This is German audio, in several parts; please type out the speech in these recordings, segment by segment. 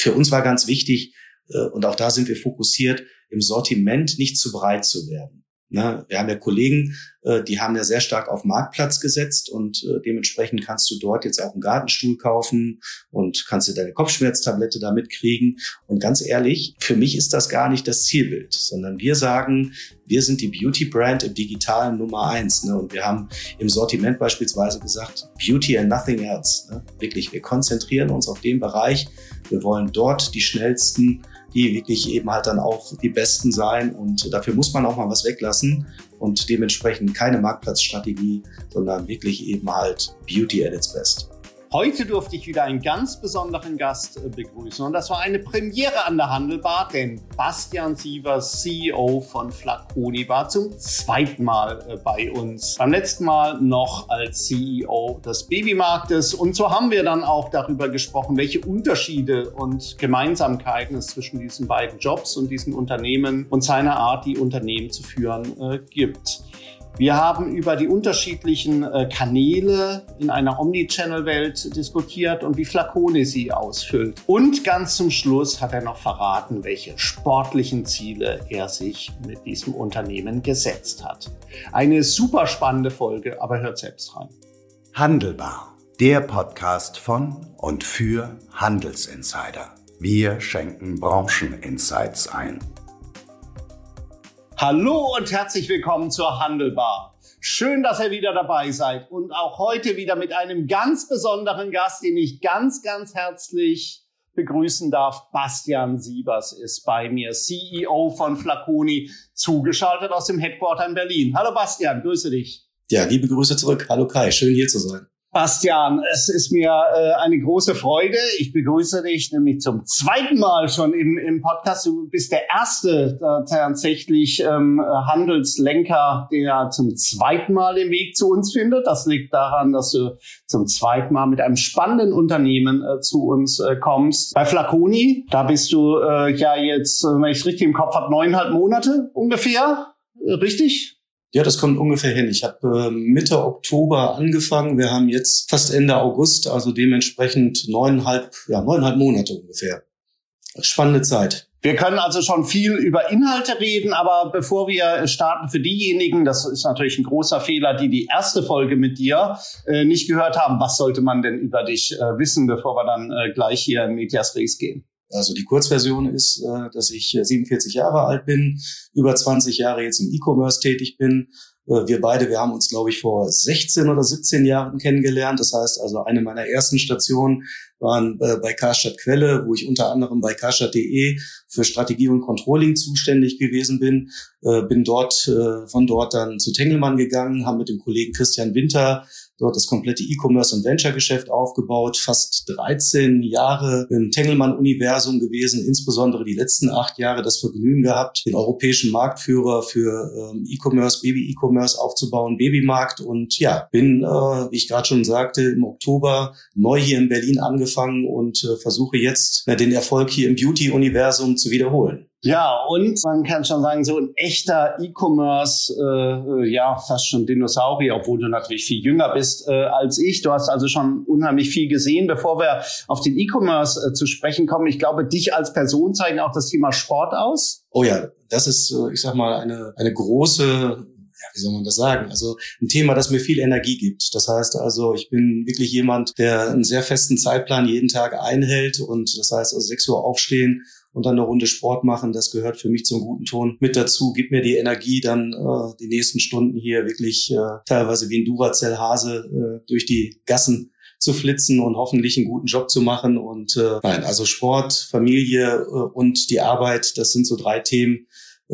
für uns war ganz wichtig, äh, und auch da sind wir fokussiert, im Sortiment nicht zu breit zu werden. Ne? Wir haben ja Kollegen, äh, die haben ja sehr stark auf Marktplatz gesetzt und äh, dementsprechend kannst du dort jetzt auch einen Gartenstuhl kaufen und kannst dir deine Kopfschmerztablette damit kriegen. Und ganz ehrlich, für mich ist das gar nicht das Zielbild, sondern wir sagen, wir sind die Beauty-Brand im digitalen Nummer eins. Ne? Und wir haben im Sortiment beispielsweise gesagt, Beauty and nothing else. Ne? Wirklich, wir konzentrieren uns auf den Bereich. Wir wollen dort die schnellsten die wirklich eben halt dann auch die besten sein. Und dafür muss man auch mal was weglassen und dementsprechend keine Marktplatzstrategie, sondern wirklich eben halt Beauty at its best. Heute durfte ich wieder einen ganz besonderen Gast äh, begrüßen und das war eine Premiere an der Handelbar, denn Bastian Sievers, CEO von Flaconi, war zum zweiten Mal äh, bei uns. Beim letzten Mal noch als CEO des Babymarktes und so haben wir dann auch darüber gesprochen, welche Unterschiede und Gemeinsamkeiten es zwischen diesen beiden Jobs und diesen Unternehmen und seiner Art, die Unternehmen zu führen, äh, gibt. Wir haben über die unterschiedlichen äh, Kanäle in einer Omnichannel-Welt diskutiert und wie Flacone sie ausfüllt. Und ganz zum Schluss hat er noch verraten, welche sportlichen Ziele er sich mit diesem Unternehmen gesetzt hat. Eine super spannende Folge, aber hört selbst rein. Handelbar, der Podcast von und für Handelsinsider. Wir schenken Brancheninsights ein. Hallo und herzlich willkommen zur Handelbar. Schön, dass ihr wieder dabei seid und auch heute wieder mit einem ganz besonderen Gast, den ich ganz, ganz herzlich begrüßen darf. Bastian Siebers ist bei mir, CEO von Flaconi, zugeschaltet aus dem Headquarter in Berlin. Hallo Bastian, grüße dich. Ja, liebe Grüße zurück. Hallo Kai, schön hier zu sein. Bastian, es ist mir äh, eine große Freude. Ich begrüße dich nämlich zum zweiten Mal schon im, im Podcast. Du bist der erste äh, tatsächlich ähm, Handelslenker, der zum zweiten Mal den Weg zu uns findet. Das liegt daran, dass du zum zweiten Mal mit einem spannenden Unternehmen äh, zu uns äh, kommst. Bei Flaconi, da bist du äh, ja jetzt, wenn ich es richtig im Kopf habe, neuneinhalb Monate ungefähr. Äh, richtig? Ja, das kommt ungefähr hin. Ich habe äh, Mitte Oktober angefangen. Wir haben jetzt fast Ende August, also dementsprechend neuneinhalb, ja, neuneinhalb Monate ungefähr. Spannende Zeit. Wir können also schon viel über Inhalte reden, aber bevor wir starten, für diejenigen, das ist natürlich ein großer Fehler, die die erste Folge mit dir äh, nicht gehört haben, was sollte man denn über dich äh, wissen, bevor wir dann äh, gleich hier in Medias Res gehen? Also die Kurzversion ist, äh, dass ich 47 Jahre alt bin, über 20 Jahre jetzt im E-Commerce tätig bin. Äh, wir beide, wir haben uns, glaube ich, vor 16 oder 17 Jahren kennengelernt. Das heißt also, eine meiner ersten Stationen waren äh, bei Karstadt Quelle, wo ich unter anderem bei karstadt.de für Strategie und Controlling zuständig gewesen bin. Bin dort, von dort dann zu Tengelmann gegangen, haben mit dem Kollegen Christian Winter dort das komplette E-Commerce und Venture-Geschäft aufgebaut, fast 13 Jahre im Tengelmann-Universum gewesen, insbesondere die letzten acht Jahre das Vergnügen gehabt, den europäischen Marktführer für ähm, E-Commerce, Baby-E-Commerce aufzubauen, Babymarkt und ja, bin, äh, wie ich gerade schon sagte, im Oktober neu hier in Berlin angefangen und äh, versuche jetzt äh, den Erfolg hier im Beauty-Universum zu wiederholen. Ja, und man kann schon sagen, so ein echter E-Commerce, äh, ja, fast schon Dinosaurier, obwohl du natürlich viel jünger bist äh, als ich. Du hast also schon unheimlich viel gesehen. Bevor wir auf den E-Commerce äh, zu sprechen kommen, ich glaube, dich als Person zeigen auch das Thema Sport aus. Oh ja, das ist, äh, ich sag mal, eine, eine große ja, wie soll man das sagen? Also ein Thema, das mir viel Energie gibt. Das heißt also, ich bin wirklich jemand, der einen sehr festen Zeitplan jeden Tag einhält und das heißt also 6 Uhr aufstehen und dann eine Runde Sport machen. Das gehört für mich zum guten Ton mit dazu. Gibt mir die Energie, dann äh, die nächsten Stunden hier wirklich äh, teilweise wie ein Duracell-Hase äh, durch die Gassen zu flitzen und hoffentlich einen guten Job zu machen. Und äh, nein, also Sport, Familie äh, und die Arbeit, das sind so drei Themen.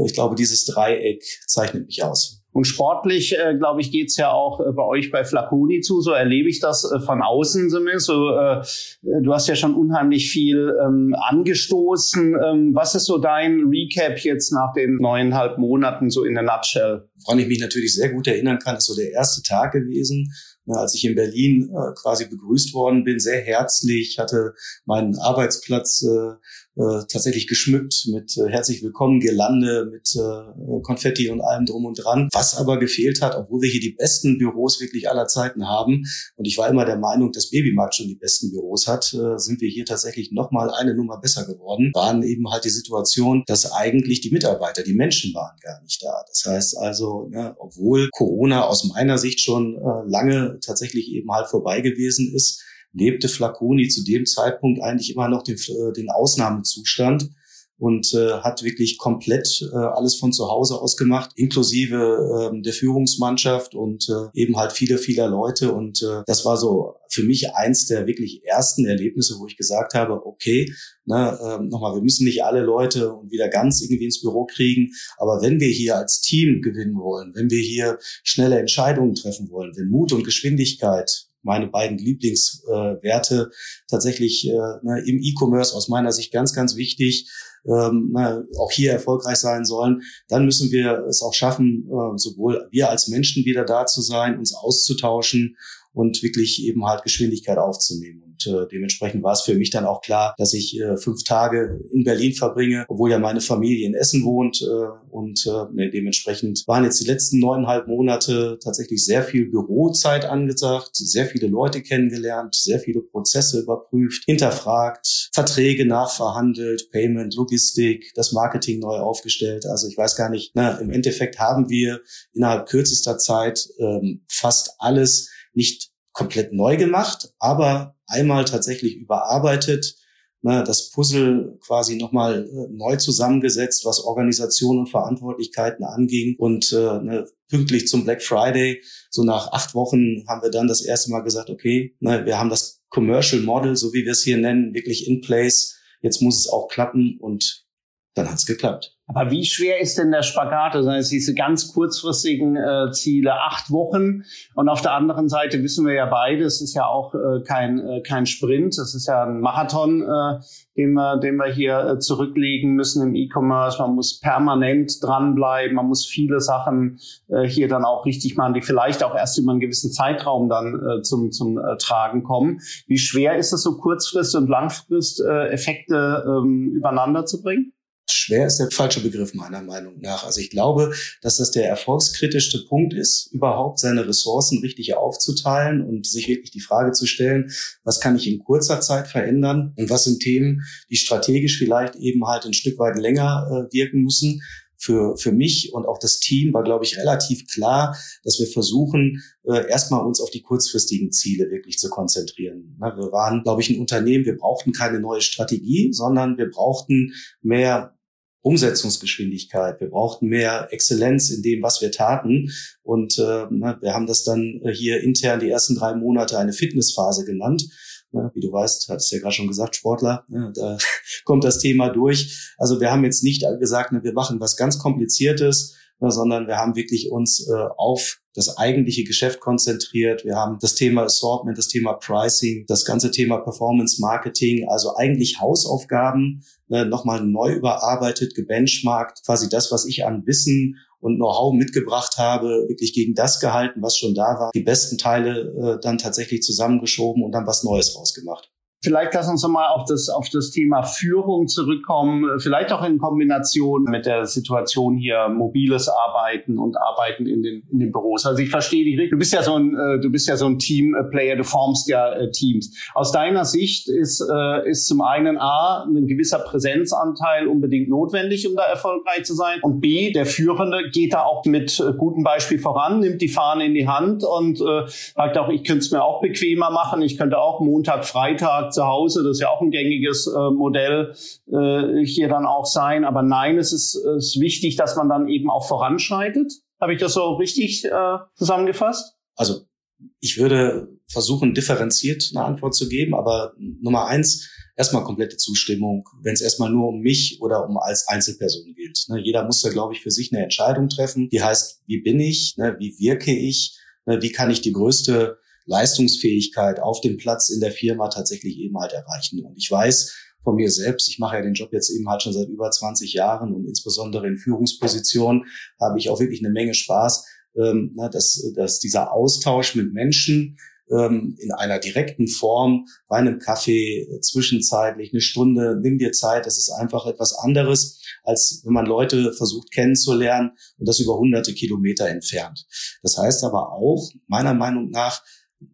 Ich glaube, dieses Dreieck zeichnet mich aus. Und sportlich, äh, glaube ich, geht's ja auch äh, bei euch bei Flaconi zu. So erlebe ich das äh, von außen zumindest. So, äh, du hast ja schon unheimlich viel ähm, angestoßen. Ähm, was ist so dein Recap jetzt nach den neuneinhalb Monaten so in der Nutshell? Woran ich mich natürlich sehr gut erinnern kann, ist so der erste Tag gewesen, als ich in Berlin äh, quasi begrüßt worden bin, sehr herzlich, hatte meinen Arbeitsplatz äh, äh, tatsächlich geschmückt mit äh, herzlich willkommen Gelande, mit äh, Konfetti und allem drum und dran. Was aber gefehlt hat, obwohl wir hier die besten Büros wirklich aller Zeiten haben, und ich war immer der Meinung, dass Babymarkt schon die besten Büros hat, äh, sind wir hier tatsächlich noch mal eine Nummer besser geworden. Waren eben halt die Situation, dass eigentlich die Mitarbeiter, die Menschen waren gar nicht da. Das heißt also, ne, obwohl Corona aus meiner Sicht schon äh, lange tatsächlich eben halt vorbei gewesen ist, lebte Flaconi zu dem Zeitpunkt eigentlich immer noch den, äh, den Ausnahmezustand und äh, hat wirklich komplett äh, alles von zu Hause aus gemacht, inklusive äh, der Führungsmannschaft und äh, eben halt viele, viele Leute. Und äh, das war so für mich eins der wirklich ersten Erlebnisse, wo ich gesagt habe, okay, ne, äh, nochmal, wir müssen nicht alle Leute und wieder ganz irgendwie ins Büro kriegen, aber wenn wir hier als Team gewinnen wollen, wenn wir hier schnelle Entscheidungen treffen wollen, wenn Mut und Geschwindigkeit meine beiden Lieblingswerte tatsächlich äh, ne, im E-Commerce aus meiner Sicht ganz, ganz wichtig, ähm, na, auch hier erfolgreich sein sollen, dann müssen wir es auch schaffen, äh, sowohl wir als Menschen wieder da zu sein, uns auszutauschen und wirklich eben halt Geschwindigkeit aufzunehmen. Und äh, dementsprechend war es für mich dann auch klar, dass ich äh, fünf Tage in Berlin verbringe, obwohl ja meine Familie in Essen wohnt. Äh, und äh, ne, dementsprechend waren jetzt die letzten neuneinhalb Monate tatsächlich sehr viel Bürozeit angesagt, sehr viele Leute kennengelernt, sehr viele Prozesse überprüft, hinterfragt, Verträge nachverhandelt, Payment, Logistik, das Marketing neu aufgestellt. Also ich weiß gar nicht, na, im Endeffekt haben wir innerhalb kürzester Zeit ähm, fast alles nicht komplett neu gemacht, aber einmal tatsächlich überarbeitet, ne, das Puzzle quasi nochmal äh, neu zusammengesetzt, was Organisation und Verantwortlichkeiten anging. Und äh, ne, pünktlich zum Black Friday, so nach acht Wochen, haben wir dann das erste Mal gesagt, okay, ne, wir haben das Commercial Model, so wie wir es hier nennen, wirklich in place. Jetzt muss es auch klappen und dann hat es geklappt. Aber wie schwer ist denn der Spagat? Das heißt, diese ganz kurzfristigen äh, Ziele, acht Wochen. Und auf der anderen Seite wissen wir ja beide, es ist ja auch äh, kein, äh, kein Sprint, es ist ja ein Marathon, äh, den, wir, den wir hier äh, zurücklegen müssen im E-Commerce. Man muss permanent dranbleiben, man muss viele Sachen äh, hier dann auch richtig machen, die vielleicht auch erst über einen gewissen Zeitraum dann äh, zum, zum äh, Tragen kommen. Wie schwer ist es so kurzfrist und langfrist äh, Effekte ähm, übereinander zu bringen? Schwer ist der falsche Begriff meiner Meinung nach. Also ich glaube, dass das der erfolgskritischste Punkt ist, überhaupt seine Ressourcen richtig aufzuteilen und sich wirklich die Frage zu stellen, was kann ich in kurzer Zeit verändern und was sind Themen, die strategisch vielleicht eben halt ein Stück weit länger äh, wirken müssen. Für, für mich und auch das Team war, glaube ich, relativ klar, dass wir versuchen, äh, erstmal uns auf die kurzfristigen Ziele wirklich zu konzentrieren. Wir waren, glaube ich, ein Unternehmen, wir brauchten keine neue Strategie, sondern wir brauchten mehr Umsetzungsgeschwindigkeit. Wir brauchten mehr Exzellenz in dem, was wir taten. Und äh, na, wir haben das dann hier intern die ersten drei Monate eine Fitnessphase genannt. Na, wie du weißt, hat es ja gerade schon gesagt, Sportler, ja, da kommt das Thema durch. Also wir haben jetzt nicht gesagt, wir machen was ganz Kompliziertes, sondern wir haben wirklich uns äh, auf das eigentliche Geschäft konzentriert. Wir haben das Thema Assortment, das Thema Pricing, das ganze Thema Performance Marketing, also eigentlich Hausaufgaben äh, nochmal neu überarbeitet, gebenchmarkt, quasi das, was ich an Wissen und Know-how mitgebracht habe, wirklich gegen das gehalten, was schon da war, die besten Teile äh, dann tatsächlich zusammengeschoben und dann was Neues rausgemacht. Vielleicht lass uns nochmal auf das, auf das Thema Führung zurückkommen, vielleicht auch in Kombination mit der Situation hier mobiles Arbeiten und Arbeiten in den, in den Büros. Also ich verstehe dich richtig. Du bist ja so ein, äh, du bist ja so ein Teamplayer, du formst ja äh, Teams. Aus deiner Sicht ist, äh, ist zum einen A, ein gewisser Präsenzanteil unbedingt notwendig, um da erfolgreich zu sein. Und B, der Führende geht da auch mit gutem Beispiel voran, nimmt die Fahne in die Hand und äh, sagt auch, ich könnte es mir auch bequemer machen. Ich könnte auch Montag, Freitag zu Hause, das ist ja auch ein gängiges äh, Modell, äh, hier dann auch sein. Aber nein, es ist, ist wichtig, dass man dann eben auch voranschreitet. Habe ich das so richtig äh, zusammengefasst? Also ich würde versuchen, differenziert eine Antwort zu geben, aber Nummer eins, erstmal komplette Zustimmung, wenn es erstmal nur um mich oder um als Einzelperson geht. Ne, jeder muss da, glaube ich, für sich eine Entscheidung treffen, die heißt, wie bin ich, ne, wie wirke ich, ne, wie kann ich die größte Leistungsfähigkeit auf dem Platz in der Firma tatsächlich eben halt erreichen. Und ich weiß von mir selbst, ich mache ja den Job jetzt eben halt schon seit über 20 Jahren und insbesondere in Führungspositionen habe ich auch wirklich eine Menge Spaß, ähm, dass, dass dieser Austausch mit Menschen ähm, in einer direkten Form bei einem Kaffee äh, zwischenzeitlich eine Stunde, nimm dir Zeit, das ist einfach etwas anderes, als wenn man Leute versucht kennenzulernen und das über hunderte Kilometer entfernt. Das heißt aber auch, meiner Meinung nach,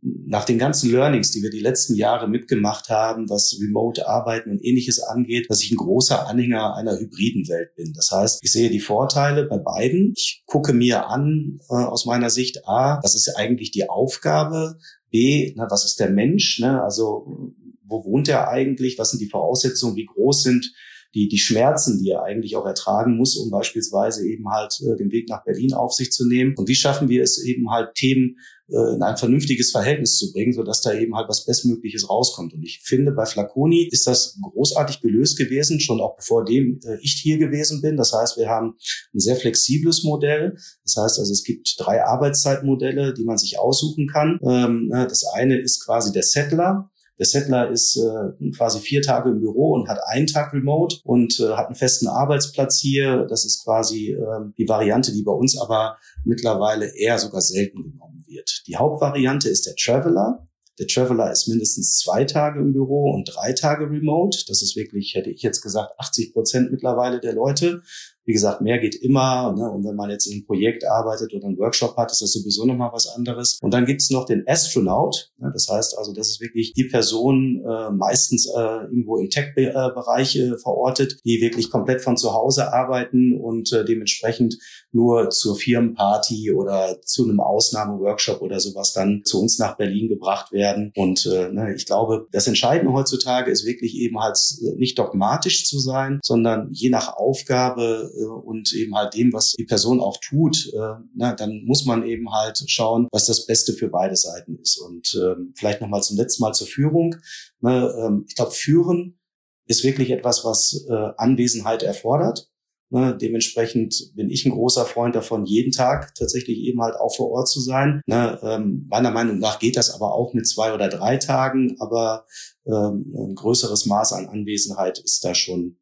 nach den ganzen Learnings, die wir die letzten Jahre mitgemacht haben, was Remote-Arbeiten und ähnliches angeht, dass ich ein großer Anhänger einer hybriden Welt bin. Das heißt, ich sehe die Vorteile bei beiden. Ich gucke mir an, äh, aus meiner Sicht, A, was ist eigentlich die Aufgabe B, na, was ist der Mensch? Ne? Also wo wohnt er eigentlich? Was sind die Voraussetzungen? Wie groß sind die, die Schmerzen, die er eigentlich auch ertragen muss, um beispielsweise eben halt äh, den Weg nach Berlin auf sich zu nehmen? Und wie schaffen wir es eben halt Themen äh, in ein vernünftiges Verhältnis zu bringen, sodass da eben halt was Bestmögliches rauskommt. Und ich finde, bei Flaconi ist das großartig gelöst gewesen, schon auch bevor dem äh, ich hier gewesen bin. Das heißt, wir haben ein sehr flexibles Modell. Das heißt also, es gibt drei Arbeitszeitmodelle, die man sich aussuchen kann. Ähm, ne, das eine ist quasi der Settler. Der Settler ist äh, quasi vier Tage im Büro und hat einen Tag remote und äh, hat einen festen Arbeitsplatz hier. Das ist quasi äh, die Variante, die bei uns aber mittlerweile eher sogar selten genommen wird. Die Hauptvariante ist der Traveler. Der Traveler ist mindestens zwei Tage im Büro und drei Tage remote. Das ist wirklich, hätte ich jetzt gesagt, 80 Prozent mittlerweile der Leute. Wie gesagt, mehr geht immer. Ne? Und wenn man jetzt in einem Projekt arbeitet oder einen Workshop hat, ist das sowieso nochmal was anderes. Und dann gibt's noch den Astronaut. Ne? Das heißt also, das ist wirklich die Person, äh, meistens äh, irgendwo im Tech-Bereich äh, verortet, die wirklich komplett von zu Hause arbeiten und äh, dementsprechend nur zur Firmenparty oder zu einem Ausnahmeworkshop oder sowas dann zu uns nach Berlin gebracht werden. Und äh, ne, ich glaube, das Entscheidende heutzutage ist wirklich eben halt äh, nicht dogmatisch zu sein, sondern je nach Aufgabe äh, und eben halt dem, was die Person auch tut, äh, na, dann muss man eben halt schauen, was das Beste für beide Seiten ist. Und ähm, vielleicht nochmal zum letzten Mal zur Führung. Ne, ähm, ich glaube, Führen ist wirklich etwas, was äh, Anwesenheit erfordert. Ne, dementsprechend bin ich ein großer Freund davon, jeden Tag tatsächlich eben halt auch vor Ort zu sein. Ne, ähm, meiner Meinung nach geht das aber auch mit zwei oder drei Tagen, aber ähm, ein größeres Maß an Anwesenheit ist da schon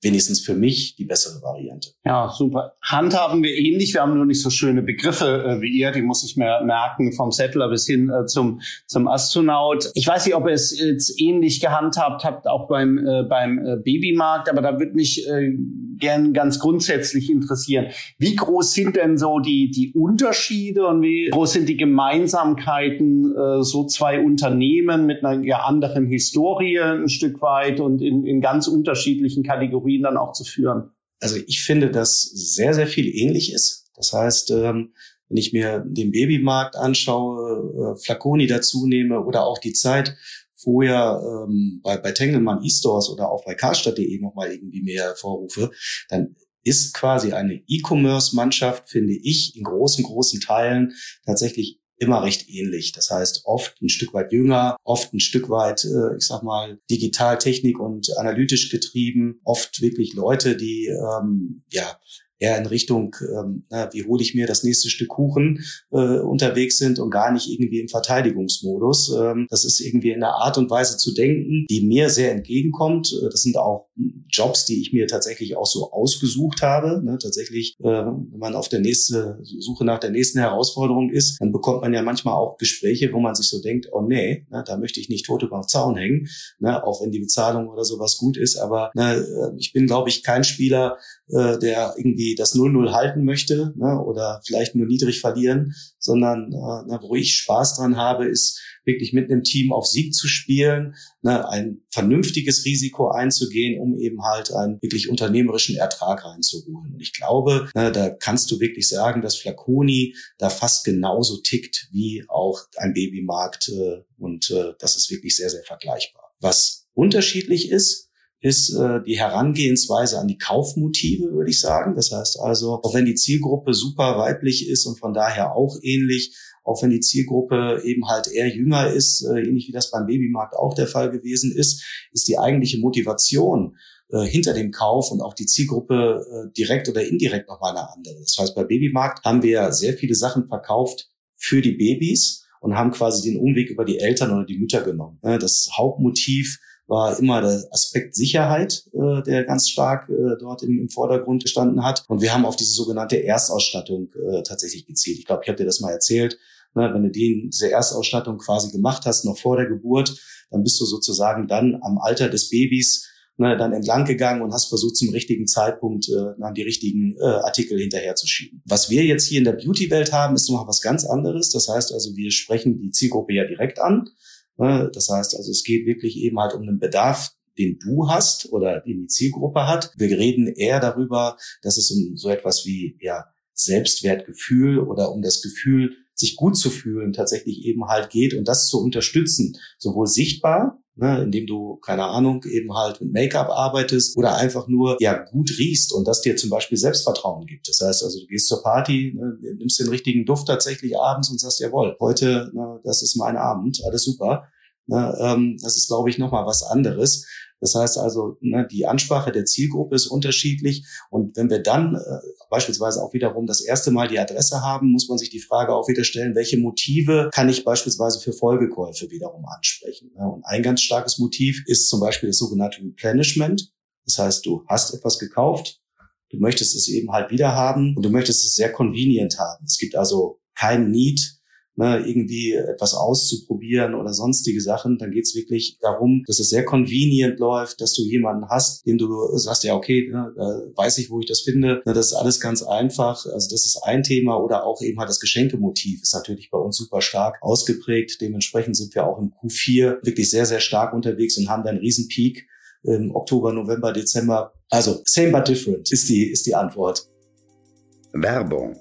wenigstens für mich die bessere Variante. Ja, super. Handhaben wir ähnlich. Wir haben nur nicht so schöne Begriffe äh, wie ihr. Die muss ich mir merken, vom Settler bis hin äh, zum, zum Astronaut. Ich weiß nicht, ob ihr es jetzt ähnlich gehandhabt habt, auch beim, äh, beim äh, Babymarkt, aber da würde mich äh, gern ganz grundsätzlich interessieren. Wie groß sind denn so die, die Unterschiede und wie groß sind die Gemeinsamkeiten, äh, so zwei Unternehmen mit einer ja, anderen Historie ein Stück weit und in, in ganz unterschiedlichen Kategorien Kategorien dann auch zu führen? Also ich finde, dass sehr, sehr viel ähnlich ist. Das heißt, ähm, wenn ich mir den Babymarkt anschaue, äh, Flaconi dazu nehme oder auch die Zeit vorher ähm, bei, bei Tengelmann E-Stores oder auch bei karstadt.de nochmal irgendwie mehr hervorrufe, dann ist quasi eine E-Commerce-Mannschaft, finde ich, in großen, großen Teilen tatsächlich immer recht ähnlich. Das heißt, oft ein Stück weit jünger, oft ein Stück weit, äh, ich sag mal, Digitaltechnik und analytisch getrieben, oft wirklich Leute, die ähm, ja eher in Richtung, ähm, na, wie hole ich mir das nächste Stück Kuchen äh, unterwegs sind und gar nicht irgendwie im Verteidigungsmodus. Ähm, das ist irgendwie in der Art und Weise zu denken, die mir sehr entgegenkommt. Äh, das sind auch Jobs, die ich mir tatsächlich auch so ausgesucht habe. Ne, tatsächlich, äh, wenn man auf der nächste Suche nach der nächsten Herausforderung ist, dann bekommt man ja manchmal auch Gespräche, wo man sich so denkt, oh nee, ne, da möchte ich nicht tot über den Zaun hängen, ne, auch wenn die Bezahlung oder sowas gut ist. Aber ne, äh, ich bin, glaube ich, kein Spieler, äh, der irgendwie das 0-0 halten möchte ne, oder vielleicht nur niedrig verlieren, sondern äh, na, wo ich Spaß dran habe, ist wirklich mit einem Team auf Sieg zu spielen, ne, ein vernünftiges Risiko einzugehen, um eben halt einen wirklich unternehmerischen Ertrag reinzuholen. Und ich glaube, ne, da kannst du wirklich sagen, dass Flaconi da fast genauso tickt wie auch ein Babymarkt äh, und äh, das ist wirklich sehr, sehr vergleichbar. Was unterschiedlich ist, ist äh, die Herangehensweise an die Kaufmotive, würde ich sagen. Das heißt also, auch wenn die Zielgruppe super weiblich ist und von daher auch ähnlich, auch wenn die Zielgruppe eben halt eher jünger ist, äh, ähnlich wie das beim Babymarkt auch der Fall gewesen ist, ist die eigentliche Motivation äh, hinter dem Kauf und auch die Zielgruppe äh, direkt oder indirekt nochmal eine andere. Das heißt, bei Babymarkt haben wir sehr viele Sachen verkauft für die Babys und haben quasi den Umweg über die Eltern oder die Mütter genommen. Das Hauptmotiv war immer der Aspekt Sicherheit, äh, der ganz stark äh, dort im, im Vordergrund gestanden hat. Und wir haben auf diese sogenannte Erstausstattung äh, tatsächlich gezielt. Ich glaube, ich habe dir das mal erzählt. Ne, wenn du den, diese Erstausstattung quasi gemacht hast, noch vor der Geburt, dann bist du sozusagen dann am Alter des Babys ne, dann entlang gegangen und hast versucht, zum richtigen Zeitpunkt äh, dann die richtigen äh, Artikel hinterherzuschieben. Was wir jetzt hier in der Beauty-Welt haben, ist noch was ganz anderes. Das heißt also, wir sprechen die Zielgruppe ja direkt an. Ne? Das heißt also, es geht wirklich eben halt um einen Bedarf, den du hast oder den die Zielgruppe hat. Wir reden eher darüber, dass es um so etwas wie ja Selbstwertgefühl oder um das Gefühl, sich gut zu fühlen, tatsächlich eben halt geht und das zu unterstützen, sowohl sichtbar, ne, indem du, keine Ahnung, eben halt mit Make-up arbeitest oder einfach nur ja gut riechst und das dir zum Beispiel Selbstvertrauen gibt. Das heißt also, du gehst zur Party, ne, nimmst den richtigen Duft tatsächlich abends und sagst, jawohl, heute, ne, das ist mein Abend, alles super. Ne, ähm, das ist, glaube ich, nochmal was anderes. Das heißt also, ne, die Ansprache der Zielgruppe ist unterschiedlich. Und wenn wir dann äh, beispielsweise auch wiederum das erste Mal die Adresse haben, muss man sich die Frage auch wieder stellen, welche Motive kann ich beispielsweise für Folgekäufe wiederum ansprechen. Ne? Und ein ganz starkes Motiv ist zum Beispiel das sogenannte Replenishment. Das heißt, du hast etwas gekauft, du möchtest es eben halt wieder haben und du möchtest es sehr convenient haben. Es gibt also kein Need, ne, irgendwie etwas auszuprobieren oder sonstige Sachen, dann geht's wirklich darum, dass es sehr convenient läuft, dass du jemanden hast, dem du sagst, ja, okay, ne, weiß ich, wo ich das finde. Ne, das ist alles ganz einfach. Also das ist ein Thema oder auch eben halt das Geschenkemotiv ist natürlich bei uns super stark ausgeprägt. Dementsprechend sind wir auch im Q4 wirklich sehr, sehr stark unterwegs und haben da einen riesen Peak im Oktober, November, Dezember. Also same but different ist die, ist die Antwort. Werbung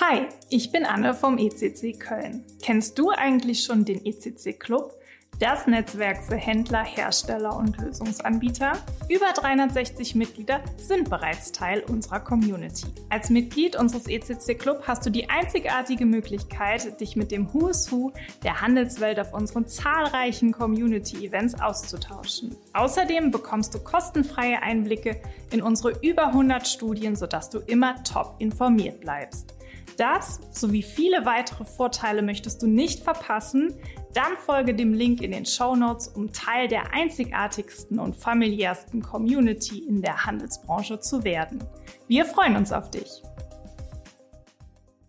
Hi, ich bin Anne vom ECC Köln. Kennst du eigentlich schon den ECC Club? Das Netzwerk für Händler, Hersteller und Lösungsanbieter. Über 360 Mitglieder sind bereits Teil unserer Community. Als Mitglied unseres ECC Club hast du die einzigartige Möglichkeit, dich mit dem Who's Who der Handelswelt auf unseren zahlreichen Community-Events auszutauschen. Außerdem bekommst du kostenfreie Einblicke in unsere über 100 Studien, sodass du immer top informiert bleibst. Das sowie viele weitere Vorteile möchtest du nicht verpassen? Dann folge dem Link in den Show Notes, um Teil der einzigartigsten und familiärsten Community in der Handelsbranche zu werden. Wir freuen uns auf dich.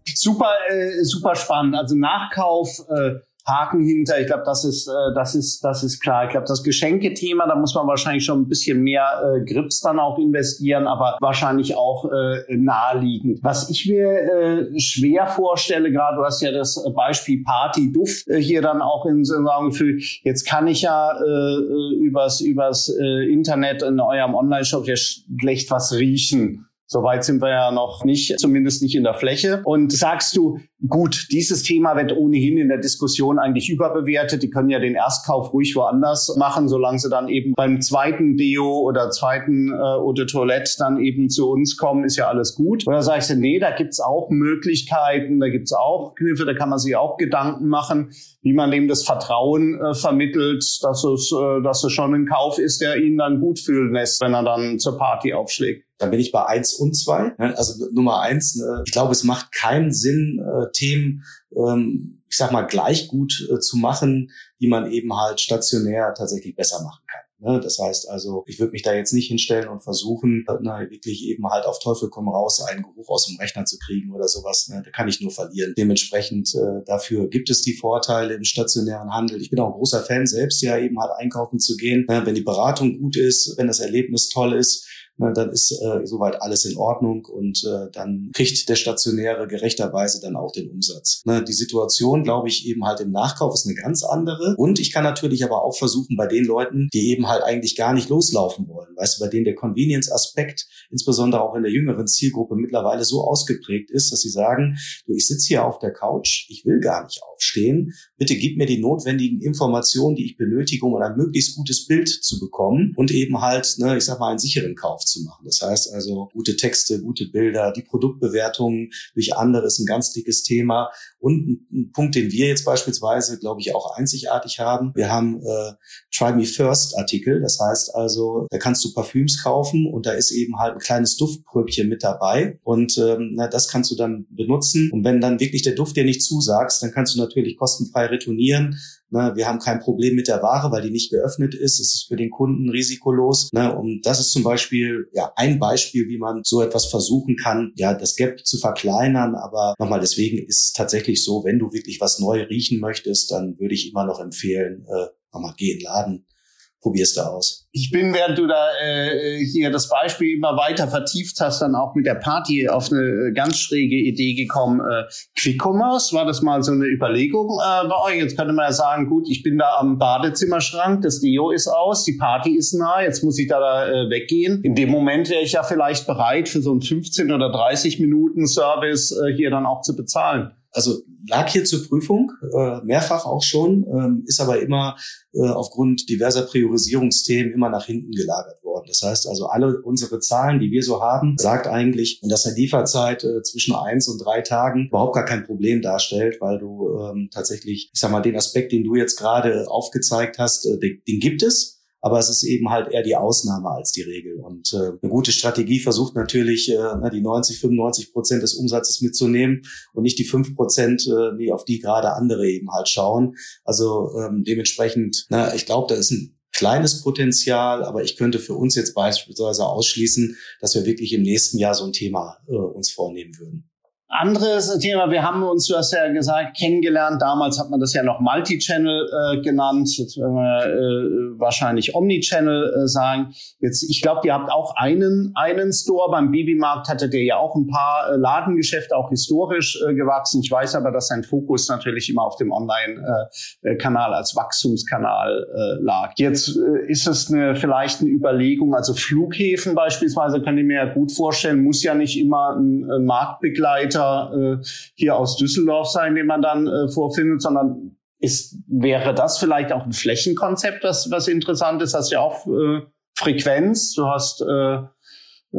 Super, äh, super spannend. Also Nachkauf. Äh Haken hinter. Ich glaube, das ist, äh, das ist, das ist klar. Ich glaube, das Geschenkethema, da muss man wahrscheinlich schon ein bisschen mehr äh, Grips dann auch investieren, aber wahrscheinlich auch äh, naheliegend. Was ich mir äh, schwer vorstelle, gerade du hast ja das Beispiel Party Duft äh, hier dann auch in so einem Gefühl. Jetzt kann ich ja äh, übers übers äh, Internet in eurem Online-Shop ja schlecht was riechen. Soweit sind wir ja noch nicht, zumindest nicht in der Fläche. Und sagst du, gut, dieses Thema wird ohnehin in der Diskussion eigentlich überbewertet. Die können ja den Erstkauf ruhig woanders machen, solange sie dann eben beim zweiten Deo oder zweiten äh, de Toilette dann eben zu uns kommen, ist ja alles gut. Oder sagst du, nee, da gibt's auch Möglichkeiten, da gibt's auch Kniffe, da kann man sich auch Gedanken machen, wie man dem das Vertrauen äh, vermittelt, dass es, äh, dass es schon ein Kauf ist, der ihn dann gut fühlen lässt, wenn er dann zur Party aufschlägt. Dann bin ich bei eins und zwei. Also Nummer eins, äh, ich glaube, es macht keinen Sinn, äh, Themen, ähm, ich sag mal, gleich gut äh, zu machen, die man eben halt stationär tatsächlich besser machen kann. Ne? Das heißt also, ich würde mich da jetzt nicht hinstellen und versuchen, na, wirklich eben halt auf Teufel komm raus, einen Geruch aus dem Rechner zu kriegen oder sowas. Ne? Da kann ich nur verlieren. Dementsprechend äh, dafür gibt es die Vorteile im stationären Handel. Ich bin auch ein großer Fan selbst, ja eben halt einkaufen zu gehen. Ne? Wenn die Beratung gut ist, wenn das Erlebnis toll ist, ne, dann ist äh, soweit alles in Ordnung und äh, dann kriegt der Stationäre gerechterweise dann auch den Umsatz. Ne, die Situation, glaube ich, eben halt im Nachkauf ist eine ganz andere. Und ich kann natürlich aber auch versuchen, bei den Leuten, die eben halt eigentlich gar nicht loslaufen wollen, weißt du, bei denen der Convenience-Aspekt, insbesondere auch in der jüngeren Zielgruppe, mittlerweile so ausgeprägt ist, dass sie sagen, du, ich sitze hier auf der Couch, ich will gar nicht aufstehen, bitte gib mir die notwendigen Informationen, die ich benötige, um ein möglichst gutes Bild zu bekommen und eben halt, ne, ich sag mal, einen sicheren Kauf zu machen. Das heißt also gute Texte, gute Bilder, die Produktbewertungen durch andere ist ein ganz dickes Thema. Und ein, Punkt, den wir jetzt beispielsweise, glaube ich, auch einzigartig haben. Wir haben äh, Try Me First Artikel. Das heißt also, da kannst du Parfüms kaufen und da ist eben halt ein kleines Duftpröbchen mit dabei und ähm, na, das kannst du dann benutzen. Und wenn dann wirklich der Duft dir nicht zusagst, dann kannst du natürlich kostenfrei retournieren. Ne, wir haben kein Problem mit der Ware, weil die nicht geöffnet ist. Es ist für den Kunden risikolos. Ne, und das ist zum Beispiel ja ein Beispiel, wie man so etwas versuchen kann, ja, das Gap zu verkleinern. Aber nochmal, deswegen ist es tatsächlich so, wenn du wirklich was neu riechen möchtest, dann würde ich immer noch empfehlen, äh, nochmal geh in den Laden, probier's da aus. Ich bin, während du da äh, hier das Beispiel immer weiter vertieft hast, dann auch mit der Party auf eine ganz schräge Idee gekommen. Äh, Quick Commerce, war das mal so eine Überlegung äh, bei euch? Jetzt könnte man ja sagen, gut, ich bin da am Badezimmerschrank, das Deo ist aus, die Party ist nah, jetzt muss ich da, da äh, weggehen. In dem Moment wäre ich ja vielleicht bereit, für so einen 15 oder 30 Minuten Service äh, hier dann auch zu bezahlen. Also lag hier zur Prüfung, äh, mehrfach auch schon, ähm, ist aber immer äh, aufgrund diverser Priorisierungsthemen immer nach hinten gelagert worden. Das heißt also, alle unsere Zahlen, die wir so haben, sagt eigentlich, dass eine Lieferzeit äh, zwischen eins und drei Tagen überhaupt gar kein Problem darstellt, weil du ähm, tatsächlich, ich sag mal, den Aspekt, den du jetzt gerade aufgezeigt hast, äh, den, den gibt es aber es ist eben halt eher die Ausnahme als die Regel. Und äh, eine gute Strategie versucht natürlich, äh, die 90, 95 Prozent des Umsatzes mitzunehmen und nicht die fünf Prozent, äh, auf die gerade andere eben halt schauen. Also ähm, dementsprechend, na, ich glaube, da ist ein kleines Potenzial, aber ich könnte für uns jetzt beispielsweise ausschließen, dass wir wirklich im nächsten Jahr so ein Thema äh, uns vornehmen würden. Anderes Thema, wir haben uns, du hast ja gesagt, kennengelernt. Damals hat man das ja noch Multi-Channel äh, genannt. Jetzt werden wir äh, wahrscheinlich Omni-Channel äh, sagen. Jetzt, ich glaube, ihr habt auch einen, einen Store. Beim Babymarkt hattet ihr ja auch ein paar äh, Ladengeschäfte, auch historisch äh, gewachsen. Ich weiß aber, dass sein Fokus natürlich immer auf dem Online-Kanal äh, als Wachstumskanal äh, lag. Jetzt äh, ist es eine, vielleicht eine Überlegung, also Flughäfen beispielsweise, kann ich mir ja gut vorstellen, muss ja nicht immer ein, ein Marktbegleiter Anbieter äh, hier aus Düsseldorf sein, den man dann äh, vorfindet, sondern ist, wäre das vielleicht auch ein Flächenkonzept, was, was interessant ist? Hast ja auch äh, Frequenz, du hast äh,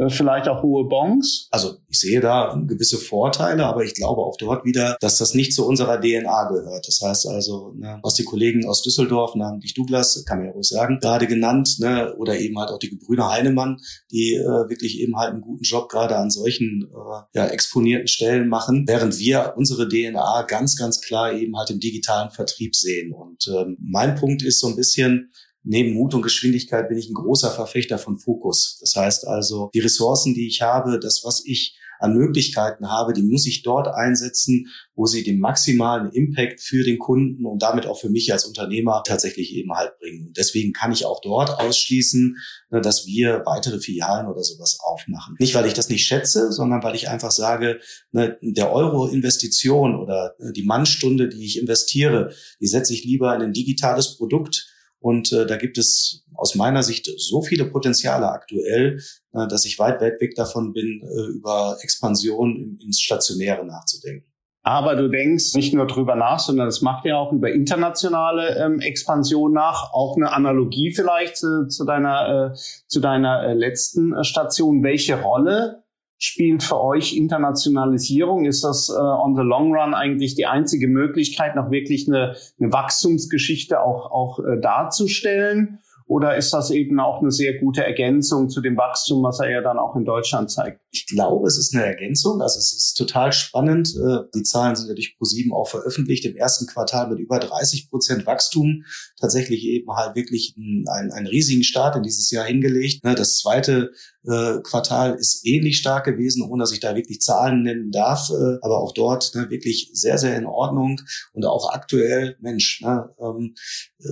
vielleicht auch hohe Bonds? Also ich sehe da gewisse Vorteile, aber ich glaube auch dort wieder, dass das nicht zu unserer DNA gehört. Das heißt also, ne, was die Kollegen aus Düsseldorf, namentlich Douglas, kann man ja ruhig sagen, gerade genannt, ne, oder eben halt auch die Gebrüder Heinemann, die äh, wirklich eben halt einen guten Job gerade an solchen äh, ja, exponierten Stellen machen, während wir unsere DNA ganz, ganz klar eben halt im digitalen Vertrieb sehen. Und ähm, mein Punkt ist so ein bisschen, neben Mut und Geschwindigkeit bin ich ein großer Verfechter von Fokus. Das heißt also, die Ressourcen, die ich habe, das, was ich an Möglichkeiten habe, die muss ich dort einsetzen, wo sie den maximalen Impact für den Kunden und damit auch für mich als Unternehmer tatsächlich eben halt bringen. Und deswegen kann ich auch dort ausschließen, ne, dass wir weitere Filialen oder sowas aufmachen. Nicht, weil ich das nicht schätze, sondern weil ich einfach sage, ne, der Euro-Investition oder die Mannstunde, die ich investiere, die setze ich lieber in ein digitales Produkt, und äh, da gibt es aus meiner Sicht so viele Potenziale aktuell, äh, dass ich weit, weit weg davon bin, äh, über Expansion im, ins Stationäre nachzudenken. Aber du denkst nicht nur drüber nach, sondern das macht ja auch über internationale ähm, Expansion nach. Auch eine Analogie vielleicht zu, zu deiner, äh, zu deiner äh, letzten äh, Station. Welche Rolle spielt für euch Internationalisierung? Ist das äh, on the long run eigentlich die einzige Möglichkeit, noch wirklich eine, eine Wachstumsgeschichte auch, auch äh, darzustellen? Oder ist das eben auch eine sehr gute Ergänzung zu dem Wachstum, was er ja dann auch in Deutschland zeigt? Ich glaube, es ist eine Ergänzung. Also es ist total spannend. Äh, die Zahlen sind ja durch ProSieben auch veröffentlicht. Im ersten Quartal mit über 30 Prozent Wachstum tatsächlich eben halt wirklich einen, einen riesigen Start in dieses Jahr hingelegt. Ne, das zweite äh, Quartal ist ähnlich stark gewesen, ohne dass ich da wirklich Zahlen nennen darf, äh, aber auch dort ne, wirklich sehr, sehr in Ordnung und auch aktuell, Mensch, ne, ähm,